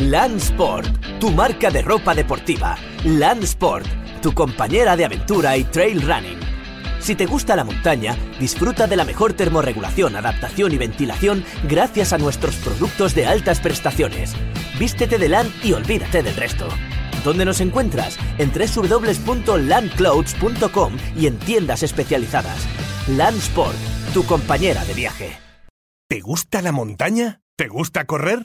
Land Sport, tu marca de ropa deportiva. Land Sport, tu compañera de aventura y trail running. Si te gusta la montaña, disfruta de la mejor termorregulación, adaptación y ventilación gracias a nuestros productos de altas prestaciones. Vístete de LAN y olvídate del resto. ¿Dónde nos encuentras? En www.landclouds.com y en tiendas especializadas. Land Sport, tu compañera de viaje. ¿Te gusta la montaña? ¿Te gusta correr?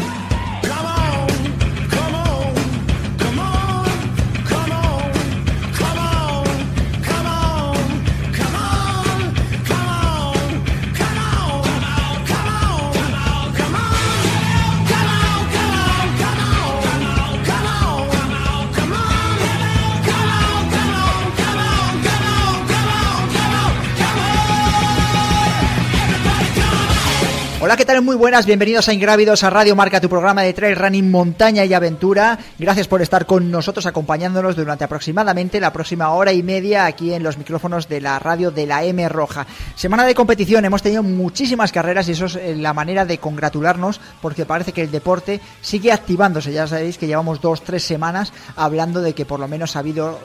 Hola, ¿qué tal? Muy buenas, bienvenidos a Ingrávidos, a Radio Marca, tu programa de trail running, montaña y aventura. Gracias por estar con nosotros, acompañándonos durante aproximadamente la próxima hora y media aquí en los micrófonos de la radio de la M Roja. Semana de competición, hemos tenido muchísimas carreras y eso es eh, la manera de congratularnos porque parece que el deporte sigue activándose. Ya sabéis que llevamos dos, tres semanas hablando de que por lo menos ha habido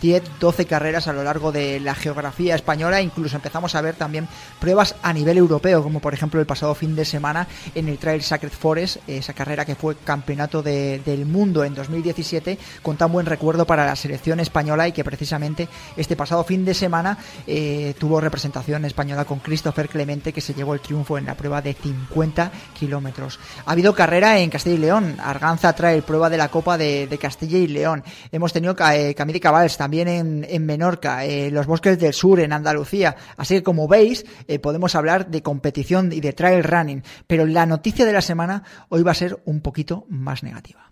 10, 12 carreras a lo largo de la geografía española. Incluso empezamos a ver también pruebas a nivel europeo, como por ejemplo el pasado fin de semana en el Trail Sacred Forest, esa carrera que fue campeonato del mundo en 2017, con tan buen recuerdo para la selección española y que precisamente este pasado fin de semana eh, tuvo representación española con Christopher Clemente, que se llevó el triunfo en la prueba de 50 kilómetros. Ha habido carrera en Castilla y León, Arganza Trail, prueba de la Copa de, Castilla y León. Hemos tenido eh, Camille Cabals también en, Menorca, eh, los bosques del sur en Andalucía. Así que como veis, podemos hablar de competición y de trail running, pero la noticia de la semana hoy va a ser un poquito más negativa.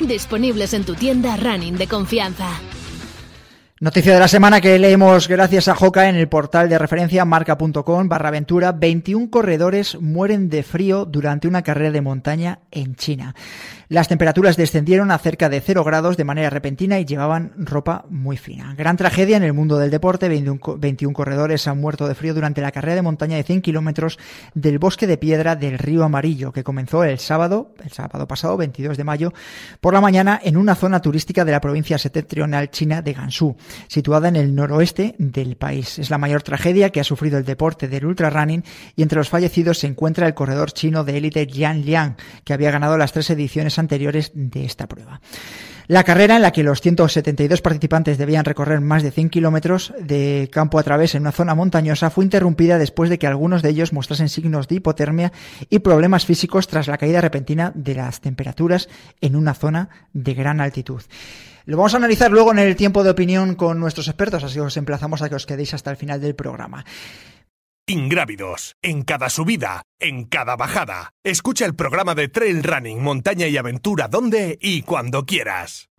disponibles en tu tienda running de confianza. Noticia de la semana que leemos gracias a Joca en el portal de referencia marca.com barra aventura. 21 corredores mueren de frío durante una carrera de montaña en China. Las temperaturas descendieron a cerca de 0 grados de manera repentina y llevaban ropa muy fina. Gran tragedia en el mundo del deporte. 21 corredores han muerto de frío durante la carrera de montaña de 100 kilómetros del bosque de piedra del río Amarillo, que comenzó el sábado, el sábado pasado, 22 de mayo, por la mañana en una zona turística de la provincia septentrional china de Gansu, situada en el noroeste del país. Es la mayor tragedia que ha sufrido el deporte del ultrarunning y entre los fallecidos se encuentra el corredor chino de élite Jian Liang, que había ganado las tres ediciones anteriores de esta prueba. La carrera en la que los 172 participantes debían recorrer más de 100 kilómetros de campo a través en una zona montañosa fue interrumpida después de que algunos de ellos mostrasen signos de hipotermia y problemas físicos tras la caída repentina de las temperaturas en una zona de gran altitud. Lo vamos a analizar luego en el tiempo de opinión con nuestros expertos, así os emplazamos a que os quedéis hasta el final del programa. Ingrávidos, en cada subida, en cada bajada. Escucha el programa de Trail Running, Montaña y Aventura donde y cuando quieras.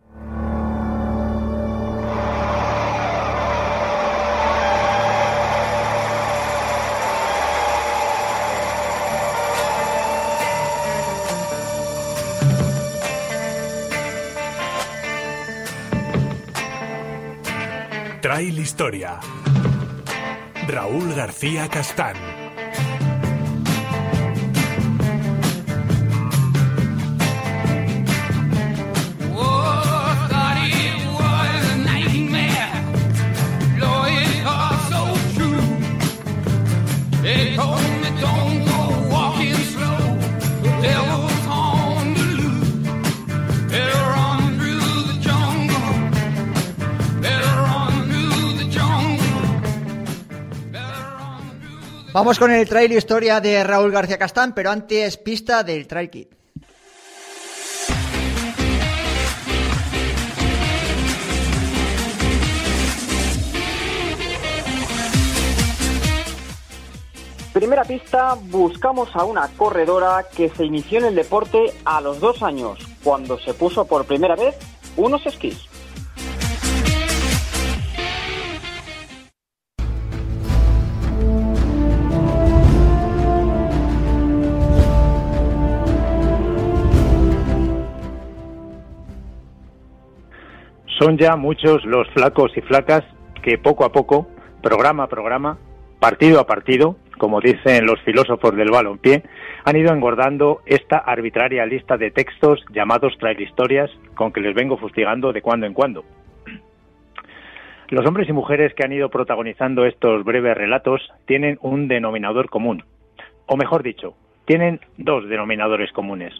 Trail Historia. Raúl García Castán. Vamos con el trail historia de Raúl García Castán, pero antes pista del Trail Kit. Primera pista, buscamos a una corredora que se inició en el deporte a los dos años, cuando se puso por primera vez unos esquís. Son ya muchos los flacos y flacas que poco a poco, programa a programa, partido a partido, como dicen los filósofos del balonpié, han ido engordando esta arbitraria lista de textos llamados trail historias con que les vengo fustigando de cuando en cuando. Los hombres y mujeres que han ido protagonizando estos breves relatos tienen un denominador común, o mejor dicho, tienen dos denominadores comunes.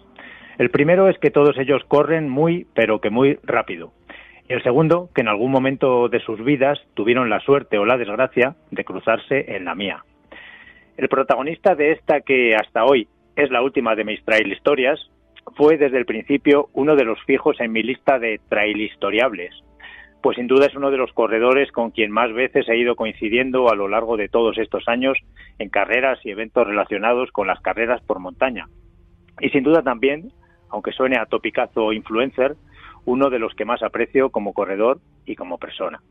El primero es que todos ellos corren muy, pero que muy rápido, y el segundo, que en algún momento de sus vidas tuvieron la suerte o la desgracia de cruzarse en la mía. El protagonista de esta que hasta hoy es la última de mis trail historias fue desde el principio uno de los fijos en mi lista de trail historiables, pues sin duda es uno de los corredores con quien más veces he ido coincidiendo a lo largo de todos estos años en carreras y eventos relacionados con las carreras por montaña. Y sin duda también, aunque suene a topicazo influencer, uno de los que más aprecio como corredor y como persona.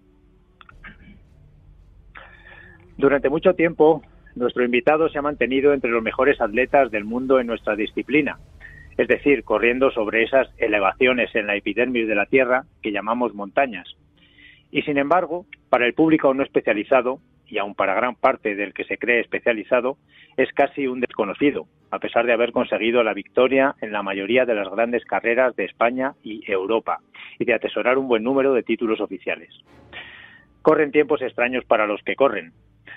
Durante mucho tiempo, nuestro invitado se ha mantenido entre los mejores atletas del mundo en nuestra disciplina, es decir, corriendo sobre esas elevaciones en la epidermis de la Tierra que llamamos montañas. Y sin embargo, para el público no especializado, y aun para gran parte del que se cree especializado, es casi un desconocido, a pesar de haber conseguido la victoria en la mayoría de las grandes carreras de España y Europa, y de atesorar un buen número de títulos oficiales. Corren tiempos extraños para los que corren,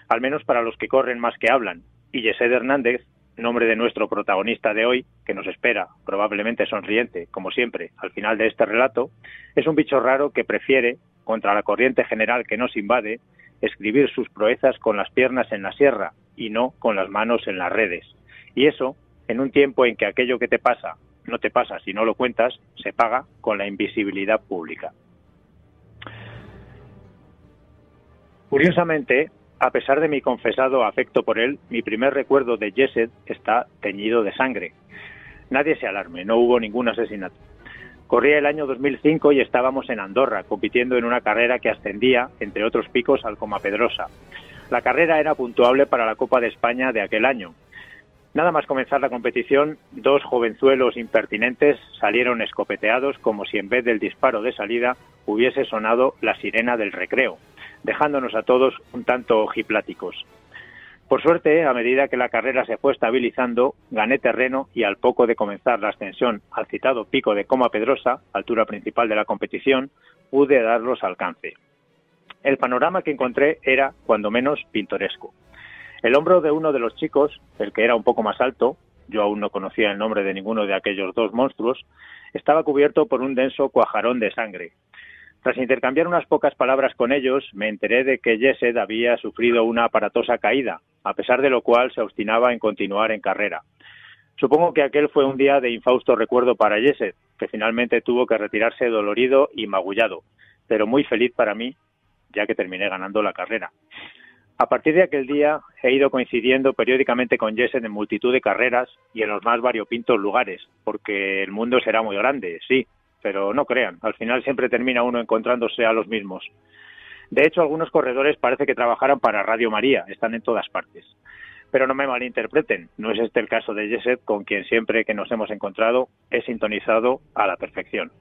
al menos para los que corren más que hablan, y Yesed Hernández, nombre de nuestro protagonista de hoy, que nos espera, probablemente sonriente, como siempre, al final de este relato, es un bicho raro que prefiere, contra la corriente general que nos invade, escribir sus proezas con las piernas en la sierra y no con las manos en las redes. Y eso, en un tiempo en que aquello que te pasa no te pasa si no lo cuentas, se paga con la invisibilidad pública. Curiosamente, a pesar de mi confesado afecto por él, mi primer recuerdo de Jesset está teñido de sangre. Nadie se alarme, no hubo ningún asesinato. Corría el año 2005 y estábamos en Andorra, compitiendo en una carrera que ascendía, entre otros picos, al Coma Pedrosa. La carrera era puntuable para la Copa de España de aquel año. Nada más comenzar la competición, dos jovenzuelos impertinentes salieron escopeteados como si en vez del disparo de salida hubiese sonado la sirena del recreo, dejándonos a todos un tanto ojipláticos. Por suerte, a medida que la carrera se fue estabilizando, gané terreno y al poco de comenzar la ascensión al citado pico de Coma Pedrosa, altura principal de la competición, pude darlos alcance. El panorama que encontré era, cuando menos, pintoresco. El hombro de uno de los chicos, el que era un poco más alto, yo aún no conocía el nombre de ninguno de aquellos dos monstruos, estaba cubierto por un denso cuajarón de sangre, tras intercambiar unas pocas palabras con ellos, me enteré de que Jesed había sufrido una aparatosa caída, a pesar de lo cual se obstinaba en continuar en carrera. Supongo que aquel fue un día de infausto recuerdo para Jesed, que finalmente tuvo que retirarse dolorido y magullado, pero muy feliz para mí, ya que terminé ganando la carrera. A partir de aquel día he ido coincidiendo periódicamente con Jesed en multitud de carreras y en los más variopintos lugares, porque el mundo será muy grande, sí, pero no crean, al final siempre termina uno encontrándose a los mismos. De hecho, algunos corredores parece que trabajaran para Radio María, están en todas partes. Pero no me malinterpreten, no es este el caso de Jesset, con quien siempre que nos hemos encontrado he sintonizado a la perfección.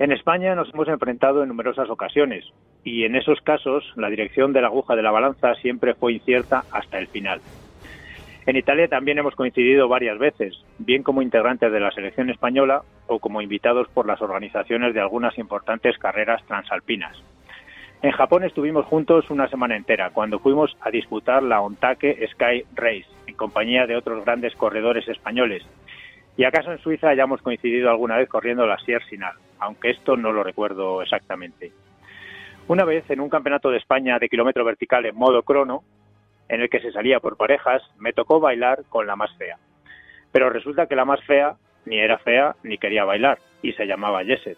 En España nos hemos enfrentado en numerosas ocasiones y en esos casos la dirección de la aguja de la balanza siempre fue incierta hasta el final. En Italia también hemos coincidido varias veces, bien como integrantes de la selección española o como invitados por las organizaciones de algunas importantes carreras transalpinas. En Japón estuvimos juntos una semana entera, cuando fuimos a disputar la Ontake Sky Race, en compañía de otros grandes corredores españoles. Y acaso en Suiza hayamos coincidido alguna vez corriendo la Sierra Sinal, aunque esto no lo recuerdo exactamente. Una vez, en un campeonato de España de kilómetro vertical en modo crono, en el que se salía por parejas, me tocó bailar con la más fea. Pero resulta que la más fea ni era fea ni quería bailar, y se llamaba Jesset.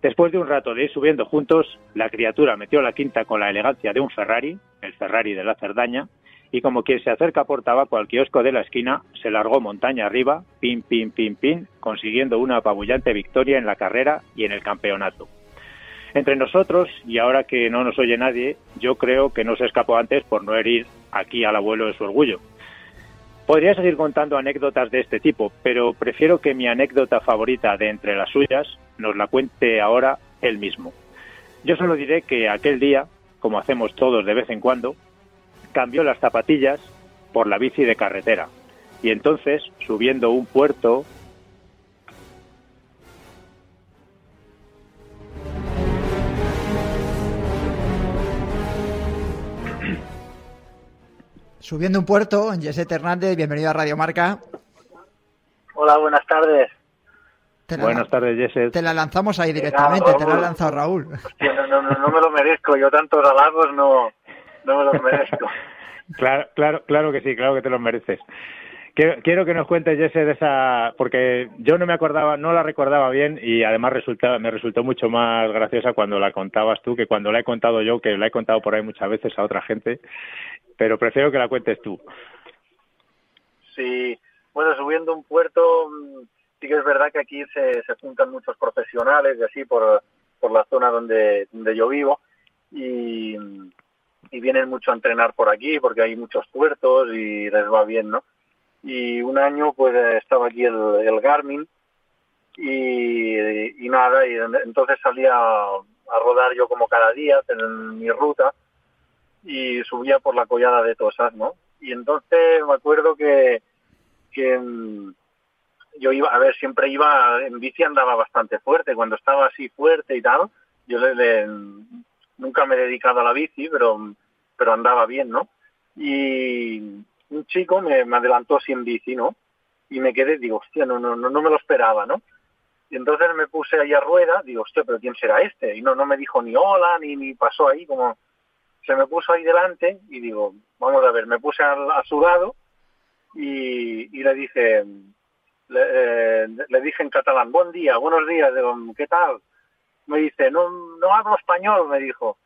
Después de un rato de ir subiendo juntos, la criatura metió la quinta con la elegancia de un Ferrari, el Ferrari de la Cerdaña, y como quien se acerca por tabaco al kiosco de la esquina, se largó montaña arriba, pin, pin, pin, pin, consiguiendo una apabullante victoria en la carrera y en el campeonato. Entre nosotros, y ahora que no nos oye nadie, yo creo que no se escapó antes por no herir aquí al abuelo de su orgullo. Podría seguir contando anécdotas de este tipo, pero prefiero que mi anécdota favorita de entre las suyas nos la cuente ahora él mismo. Yo solo diré que aquel día, como hacemos todos de vez en cuando, cambió las zapatillas por la bici de carretera. Y entonces, subiendo un puerto, Subiendo un puerto, José Hernández, bienvenido a Radio Marca. Hola, buenas tardes. Buenas tardes, Jesse. Te la lanzamos ahí directamente, te la ha lanzado Raúl. Hostia, no, no, no, me lo merezco, yo tantos halagos no, no me los merezco. claro, claro, claro que sí, claro que te los mereces. Quiero, quiero que nos cuentes, Jesse, de esa, porque yo no me acordaba, no la recordaba bien y además resulta, me resultó mucho más graciosa cuando la contabas tú que cuando la he contado yo, que la he contado por ahí muchas veces a otra gente pero prefiero que la cuentes tú. Sí, bueno, subiendo un puerto, mm, sí que es verdad que aquí se, se juntan muchos profesionales y así por, por la zona donde, donde yo vivo y, vienen mucho a entrenar por aquí porque hay muchos puertos y les va bien, ¿no? Y un año pues estaba aquí el, el Garmin y, y nada, y entonces salía a rodar yo como cada día en mi ruta y subía por la collada de Tosas, ¿no? Y entonces me acuerdo que, que mm, yo iba, a ver, siempre iba, en bici andaba bastante fuerte, cuando estaba así fuerte y tal, yo le, nunca me he dedicado a la bici, pero, pero andaba bien, ¿no? Y un chico me, adelantó sin bici, ¿no? Y me quedé, digo, hostia, no, no, no, no me lo esperaba, ¿no? Y entonces me puse ahí a rueda, digo, hostia, pero ¿quién será este? Y no, no me dijo ni hola, ni, ni pasó ahí como se me puso ahí delante y digo, vamos a ver, me puse a, su lado y, le dije, eh, le, dije en catalán, buen día, buenos días, ¿qué tal? Me dice, no, no hablo español, me dijo.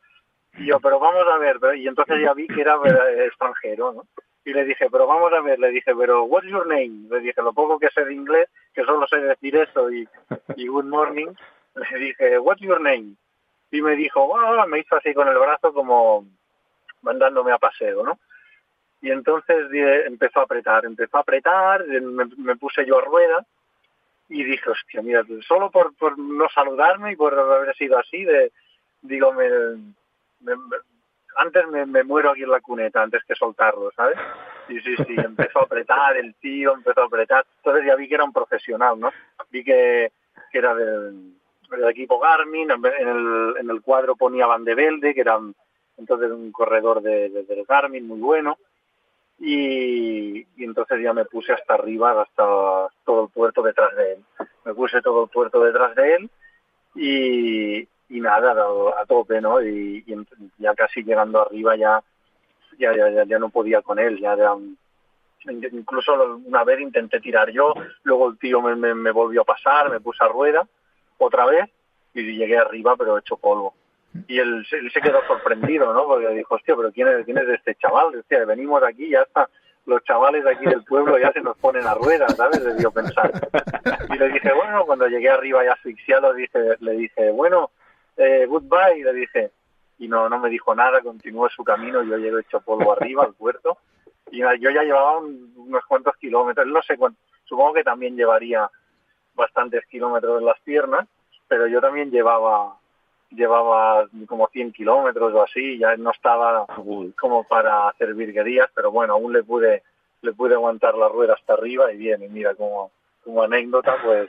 Y yo, pero vamos a ver, y entonces ya vi que era extranjero, ¿no? Y le dije, pero vamos a ver, le dije, pero what's your name? Le dije, lo poco que sé de inglés, que solo sé decir eso y, y good morning, le dije, what's your name? Y me dijo, me hizo así con el brazo como mandándome a paseo, ¿no? Y entonces empezó a apretar, empezó a apretar, me, puse yo a rueda y dije, hostia, mira, solo por, por, no saludarme y por haber sido así, de, digo, me, antes me, muero aquí en la cuneta antes que soltarlo, ¿sabes? Sí, sí, sí, empezó a apretar, el tío empezó a apretar, entonces ya vi que era un profesional, ¿no? Vi que, que era del, el equipo Garmin, en el, en el cuadro ponía Van de Velde, que era entonces un corredor de, del Garmin muy bueno, y, entonces ya me puse hasta arriba, hasta todo el puerto detrás de él. Me puse todo el puerto detrás de él y, y nada, a, tope, ¿no? Y, ya casi llegando arriba ya ya, ya, ya no podía con él, ya incluso una vez intenté tirar yo, luego el tío me, me volvió a pasar, me puse a rueda otra vez y llegué arriba pero hecho polvo. Y él, se quedó sorprendido, ¿no? Porque dijo, hostia, pero ¿quién es, quién es este chaval? Hostia, venimos aquí ya está los chavales de aquí del pueblo ya se nos ponen a ruedas, ¿sabes? Le dio pensar. Y le dije, bueno, cuando llegué arriba ya asfixiado, dije, le dije, bueno, eh, goodbye, le dije. Y no, no me dijo nada, continuó su camino, yo llego hecho polvo arriba al puerto. Y yo ya llevaba unos cuantos kilómetros, no sé cuánto, supongo que también llevaría bastantes kilómetros en las piernas, pero yo también llevaba llevaba como 100 kilómetros o así, ya no estaba como para hacer virguerías, pero bueno, aún le pude le pude aguantar la rueda hasta arriba y bien, y mira, como, como anécdota, pues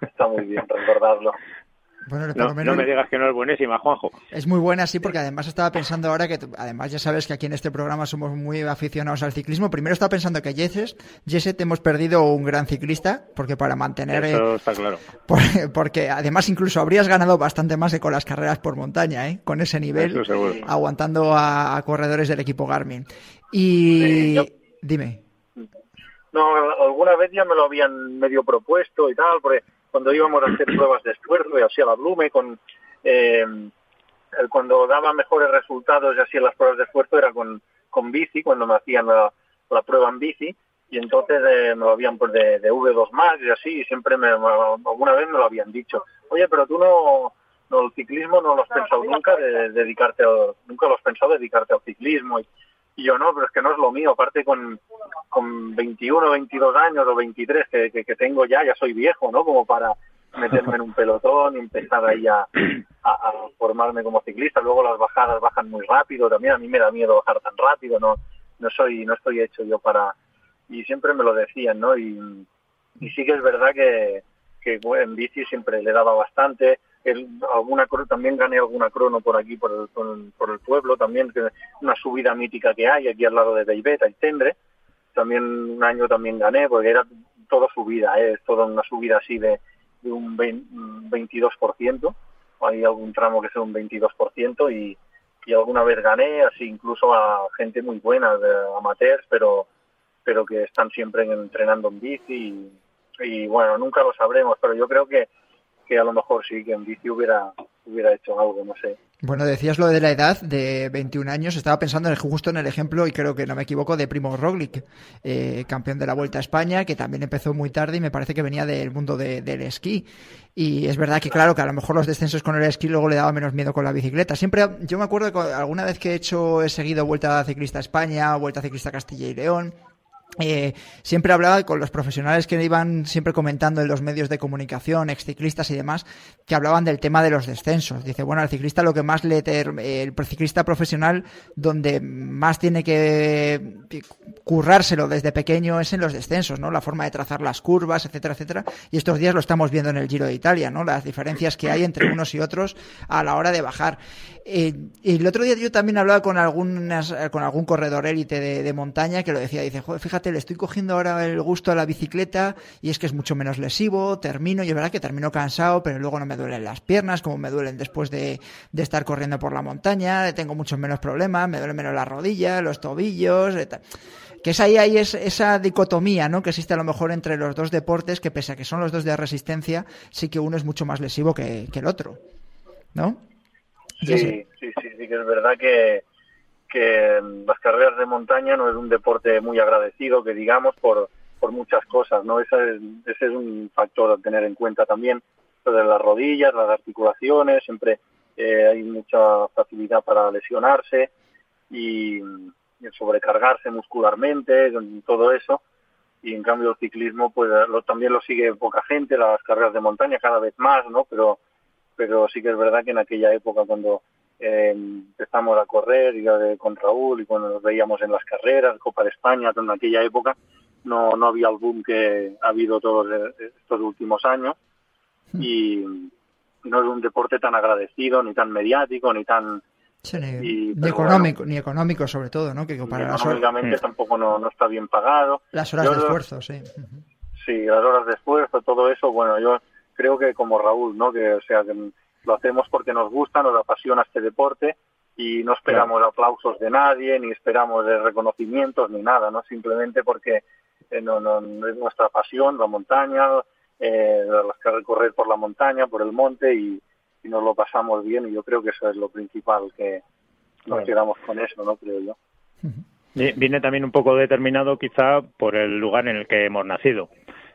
está muy bien recordarlo. No, me digas que no es buenísima, Juanjo. Es muy buena, sí, porque además estaba pensando ahora que, además ya sabes que aquí en este programa somos muy aficionados al ciclismo. Primero estaba pensando que Jesset, Jesset hemos perdido un gran ciclista, porque para mantener... Eso está claro. porque además incluso habrías ganado bastante más que con las carreras por montaña, ¿eh? Con ese nivel, aguantando a, corredores del equipo Garmin. Y... Dime. No, alguna vez ya me lo habían medio propuesto y tal, porque cuando íbamos a hacer pruebas de esfuerzo y así a la Blume, con, eh, cuando daba mejores resultados y en las pruebas de esfuerzo era con, con bici, cuando me hacían la, prueba en bici, y entonces eh, me lo habían pues de, V2 Max y así, y siempre me, alguna vez me lo habían dicho, oye, pero tú no, no el ciclismo no lo has pensado nunca de, dedicarte, nunca lo has pensado dedicarte al ciclismo, y, y yo no, pero es que no es lo mío, aparte con, con 21, 22 años o 23 que, que, tengo ya, ya soy viejo, ¿no? Como para meterme en un pelotón y empezar ahí a, a, formarme como ciclista. Luego las bajadas bajan muy rápido, también a mí me da miedo bajar tan rápido, no no soy no estoy hecho yo para y siempre me lo decían, ¿no? Y, y sí que es verdad que, que en bici siempre le daba bastante, alguna también gané alguna crono por aquí por el, por, el pueblo también una subida mítica que hay aquí al lado de Beibeta y Tendre también un año también gané porque era todo subida ¿eh? es toda una subida así de, un 22% hay algún tramo que sea un 22% y, y alguna vez gané así incluso a gente muy buena de amateurs pero pero que están siempre entrenando en bici y, y bueno nunca lo sabremos pero yo creo que que a lo mejor sí que en bici hubiera, hubiera hecho algo, no sé. Bueno, decías lo de la edad de 21 años, estaba pensando en justo en el ejemplo, y creo que no me equivoco, de Primo Roglic, eh, campeón de la Vuelta a España, que también empezó muy tarde y me parece que venía del mundo del esquí. Y es verdad que, claro, que a lo mejor los descensos con el esquí luego le daba menos miedo con la bicicleta. Siempre, yo me acuerdo que alguna vez que he hecho, he seguido Vuelta Ciclista a España, Vuelta Ciclista a Castilla y León, eh, siempre hablaba con los profesionales que iban siempre comentando en los medios de comunicación, exciclistas y demás, que hablaban del tema de los descensos. Dice, bueno, al ciclista lo que más le... el ciclista profesional donde más tiene que currárselo desde pequeño es en los descensos, ¿no? La forma de trazar las curvas, etcétera, etcétera. Y estos días lo estamos viendo en el Giro de Italia, ¿no? Las diferencias que hay entre unos y otros a la hora de bajar. Eh, el otro día yo también hablaba con algunas, con algún corredor élite de, montaña que lo decía, dice, Joder, fíjate, le estoy cogiendo ahora el gusto a la bicicleta y es que es mucho menos lesivo, termino, y es verdad que termino cansado, pero luego no me duelen las piernas como me duelen después de, estar corriendo por la montaña, tengo muchos menos problemas, me duelen menos las rodillas, los tobillos, que es ahí, ahí es esa dicotomía, ¿no? Que existe a lo mejor entre los dos deportes, que pese a que son los dos de resistencia, sí que uno es mucho más lesivo que, que el otro, ¿no? Sí, sí, sí, sí, que es verdad que, que las carreras de montaña no es un deporte muy agradecido, que digamos, por, por muchas cosas, ¿no? Ese es, ese es un factor a tener en cuenta también, de las rodillas, las articulaciones, siempre eh, hay mucha facilidad para lesionarse y, sobrecargarse muscularmente, todo eso. Y en cambio el ciclismo, pues lo, también lo sigue poca gente, las carreras de montaña cada vez más, ¿no? Pero pero sí que es verdad que en aquella época cuando eh, empezamos a correr y con Raúl y cuando nos veíamos en las carreras, Copa de España, en aquella época no, no había el boom que ha habido todos estos últimos años hmm. y no es un deporte tan agradecido, ni tan mediático, ni tan... ni, económico, ni económico sobre todo, ¿no? Que para económicamente tampoco no, no está bien pagado. Las horas de esfuerzo, sí. Sí, las horas de esfuerzo, todo eso, bueno, yo creo que como Raúl, ¿no? Que, o sea, que lo hacemos porque nos gusta, nos apasiona este deporte y no esperamos aplausos de nadie, ni esperamos de reconocimientos, ni nada, ¿no? Simplemente porque eh, no, no, es nuestra pasión, la montaña, eh, recorrer por la montaña, por el monte y, nos lo pasamos bien y yo creo que eso es lo principal, que nos quedamos con eso, ¿no? Creo yo. Viene también un poco determinado quizá por el lugar en el que hemos nacido.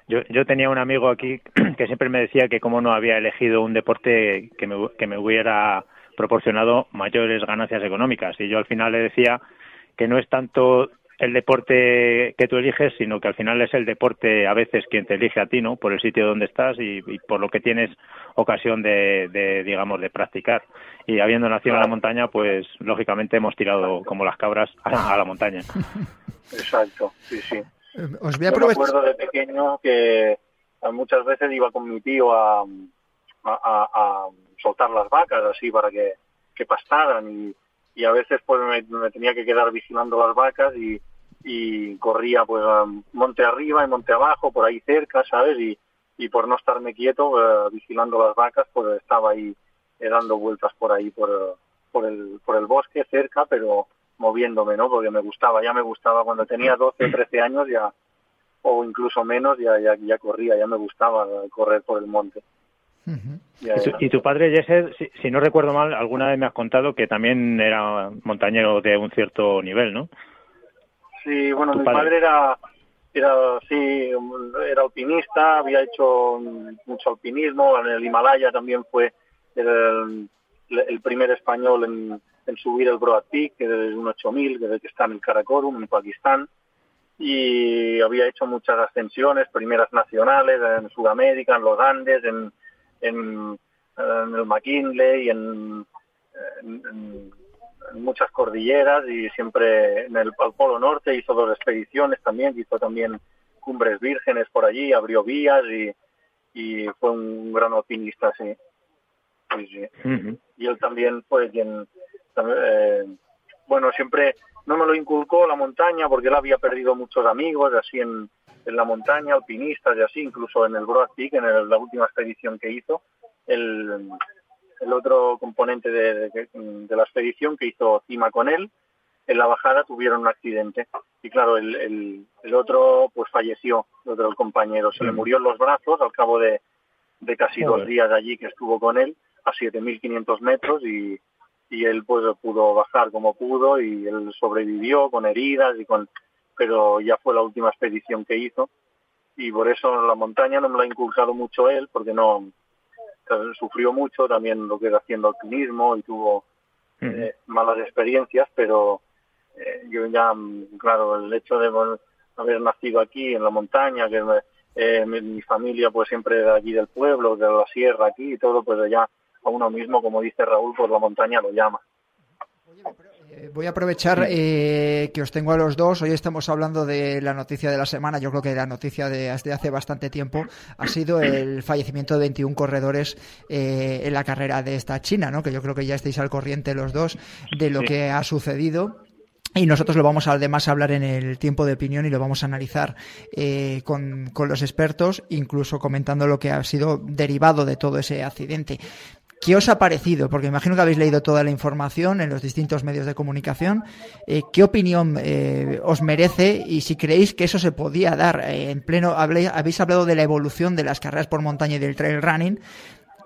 Yo, yo tenía un amigo aquí que siempre me decía que como no había elegido un deporte que me, que me hubiera proporcionado mayores ganancias económicas. Y yo al final le decía que no es tanto el deporte que tú eliges, sino que al final es el deporte a veces quien te elige a ti, ¿no? Por el sitio donde estás y, por lo que tienes ocasión de, de, digamos, de practicar. Y habiendo nacido en la montaña, pues lógicamente hemos tirado como las cabras a la montaña. Exacto, sí, sí. Os voy a Yo me acuerdo de pequeño que muchas veces iba con mi tío a, a, soltar las vacas así para que, que pastaran y, y a veces pues me, tenía que quedar vigilando las vacas y, y corría pues monte arriba y monte abajo, por ahí cerca, ¿sabes? Y, y por no estarme quieto eh, vigilando las vacas, pues estaba ahí eh, dando vueltas por ahí, por, por, el, por el bosque cerca, pero moviéndome, ¿no? Porque me gustaba, ya me gustaba cuando tenía 12 o 13 años ya, o incluso menos, ya, ya, ya corría, ya me gustaba correr por el monte. ¿Y, tu, padre, Jesse, si, no recuerdo mal, alguna vez me has contado que también era montañero de un cierto nivel, ¿no? Sí, bueno, mi padre, era, era, sí, era alpinista, había hecho mucho alpinismo, en el Himalaya también fue el, el primer español en, en, subir el Broad Peak, que es un 8000, que está en el Karakorum, en Pakistán, y había hecho muchas ascensiones, primeras nacionales en Sudamérica, en los Andes, en, en, el McKinley, en, en, muchas cordilleras y siempre en el al Polo Norte hizo dos expediciones también, hizo también cumbres vírgenes por allí, abrió vías y, y fue un gran alpinista, sí. Y él también fue quien, eh, bueno, siempre no me lo inculcó la montaña porque él había perdido muchos amigos así en, en la montaña, alpinistas y así, incluso en el Broad Peak, en la última expedición que hizo, el, el otro componente de, de, la expedición que hizo Cima con él, en la bajada tuvieron un accidente. Y claro, el, el, el otro pues falleció, el otro compañero, se le mm. murió en los brazos al cabo de, de casi dos días allí que estuvo con él, a 7.500 metros y, y él pues pudo bajar como pudo y él sobrevivió con heridas y con pero ya fue la última expedición que hizo. Y por eso la montaña no me lo ha inculcado mucho él porque no sufrió mucho también lo que era haciendo alpinismo y tuvo eh, malas experiencias pero eh, yo ya claro el hecho de haber nacido aquí en la montaña que eh, mi, familia pues siempre de allí del pueblo de la sierra aquí y todo pues ya a uno mismo como dice Raúl pues la montaña lo llama eh, voy a aprovechar eh, que os tengo a los dos. Hoy estamos hablando de la noticia de la semana. Yo creo que la noticia de hace bastante tiempo ha sido el fallecimiento de 21 corredores eh, en la carrera de esta China, ¿no? Que yo creo que ya estáis al corriente los dos de lo que ha sucedido. Y nosotros lo vamos además a hablar en el tiempo de opinión y lo vamos a analizar con, con, los expertos, incluso comentando lo que ha sido derivado de todo ese accidente. ¿Qué os ha parecido? Porque imagino que habéis leído toda la información en los distintos medios de comunicación. Eh, ¿Qué opinión eh, os merece y si creéis que eso se podía dar eh, en pleno? habéis hablado de la evolución de las carreras por montaña y del trail running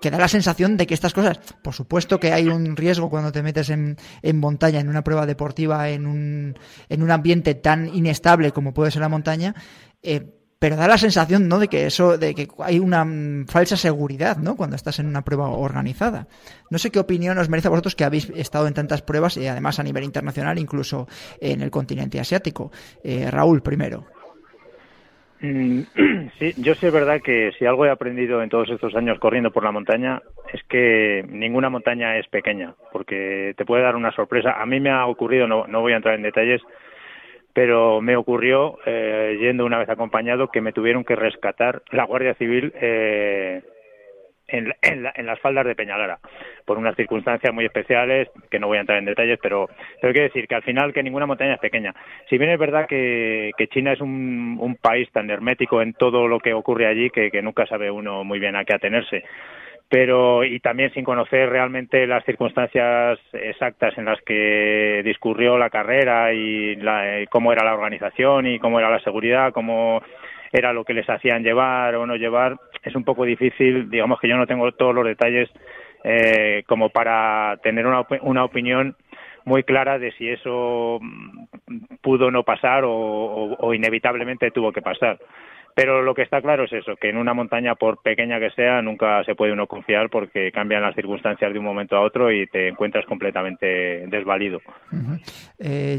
que da la sensación de que estas cosas, por supuesto que hay un riesgo cuando te metes en, montaña, en una prueba deportiva, en un, en un ambiente tan inestable como puede ser la montaña, pero da la sensación, ¿no? De que eso, de que hay una mm, falsa seguridad, ¿no? Cuando estás en una prueba organizada. No sé qué opinión os merece a vosotros que habéis estado en tantas pruebas y además a nivel internacional, incluso en el continente asiático. Eh, Raúl, primero. Mm, sí, yo sé es verdad que si algo he aprendido en todos estos años corriendo por la montaña es que ninguna montaña es pequeña, porque te puede dar una sorpresa. A mí me ha ocurrido, no, no voy a entrar en detalles, pero me ocurrió, eh, yendo una vez acompañado, que me tuvieron que rescatar la Guardia Civil eh, en, en, las faldas de Peñalara, por unas circunstancias muy especiales, que no voy a entrar en detalles, pero, pero quiero decir que al final que ninguna montaña es pequeña. Si bien es verdad que, que China es un, un país tan hermético en todo lo que ocurre allí que, que nunca sabe uno muy bien a qué atenerse pero y también sin conocer realmente las circunstancias exactas en las que discurrió la carrera y la, cómo era la organización y cómo era la seguridad, cómo era lo que les hacían llevar o no llevar, es un poco difícil, digamos que yo no tengo todos los detalles eh, como para tener una, una opinión muy clara de si eso pudo no pasar o inevitablemente tuvo que pasar. Pero lo que está claro es eso, que en una montaña, por pequeña que sea, nunca se puede uno confiar porque cambian las circunstancias de un momento a otro y te encuentras completamente desvalido. eh,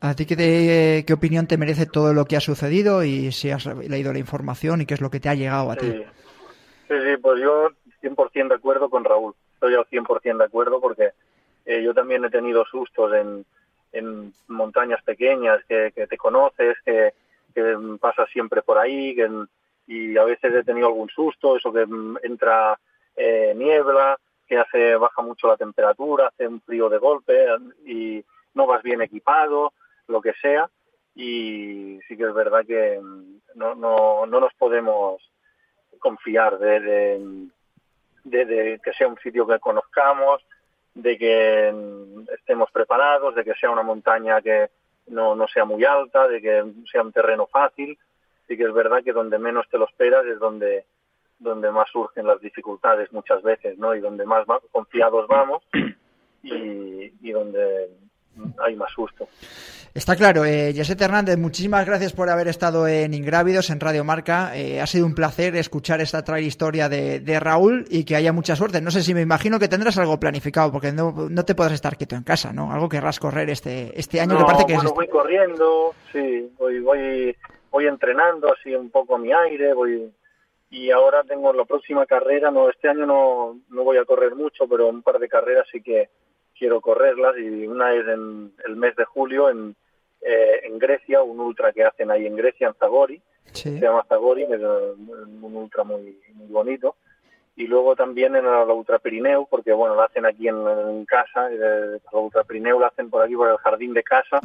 ¿a ti qué, qué, opinión te merece todo lo que ha sucedido y si has leído la información y qué es lo que te ha llegado a ti? Sí, sí, pues yo 100% de acuerdo con Raúl. Estoy al 100% de acuerdo porque eh, yo también he tenido sustos en, en montañas pequeñas que, que te conoces, que que pasa siempre por ahí que, y a veces he tenido algún susto, eso que entra eh, niebla, que hace baja mucho la temperatura, hace un frío de golpe y no vas bien equipado, lo que sea. Y sí que es verdad que no, no, no nos podemos confiar de, de, de, que sea un sitio que conozcamos, de que estemos preparados, de que sea una montaña que no, no sea muy alta, de que sea un terreno fácil. Sí que es verdad que donde menos te lo esperas es donde, donde más surgen las dificultades muchas veces, ¿no? Y donde más confiados vamos y, y donde hay más susto. Está claro, eh, Hernández, muchísimas gracias por haber estado en Ingrávidos, en Radio Marca. Eh, ha sido un placer escuchar esta trail historia de, Raúl y que haya mucha suerte. No sé si me imagino que tendrás algo planificado, porque no, no te podrás estar quieto en casa, ¿no? Algo querrás correr este, este año que parece que bueno, voy corriendo, sí, voy, voy, voy entrenando así un poco mi aire, voy y ahora tengo la próxima carrera, no, este año no, no voy a correr mucho, pero un par de carreras sí que quiero correrlas y una es en el mes de julio en, eh, en Grecia, un ultra que hacen ahí en Grecia, en Zagori, se llama Zagori, es un ultra muy, muy bonito. Y luego también en la, Ultra Pirineo, porque bueno, lo hacen aquí en, casa, eh, la Ultra Pirineo la hacen por aquí por el jardín de casa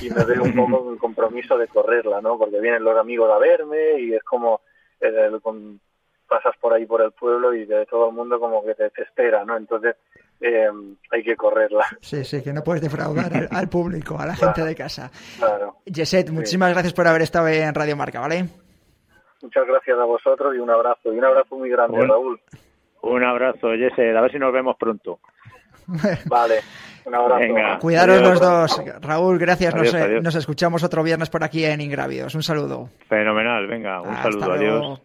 y me veo un poco el compromiso de correrla, ¿no? Porque vienen los amigos a verme y es como eh, con, pasas por ahí por el pueblo y de todo el mundo como que te, te espera, ¿no? Entonces eh, hay que correrla. Sí, sí, que no puedes defraudar al, público, a la gente de casa. Claro. Yeset, muchísimas gracias por haber estado en Radio Marca, ¿vale? Muchas gracias a vosotros y un abrazo. Y un abrazo muy grande, Raúl. Un abrazo, Yeset. A ver si nos vemos pronto. vale. Un abrazo. Cuidaros los dos. Raúl, gracias. nos, escuchamos otro viernes por aquí en Ingrávidos. Un saludo. Fenomenal. Venga, un saludo. Adiós.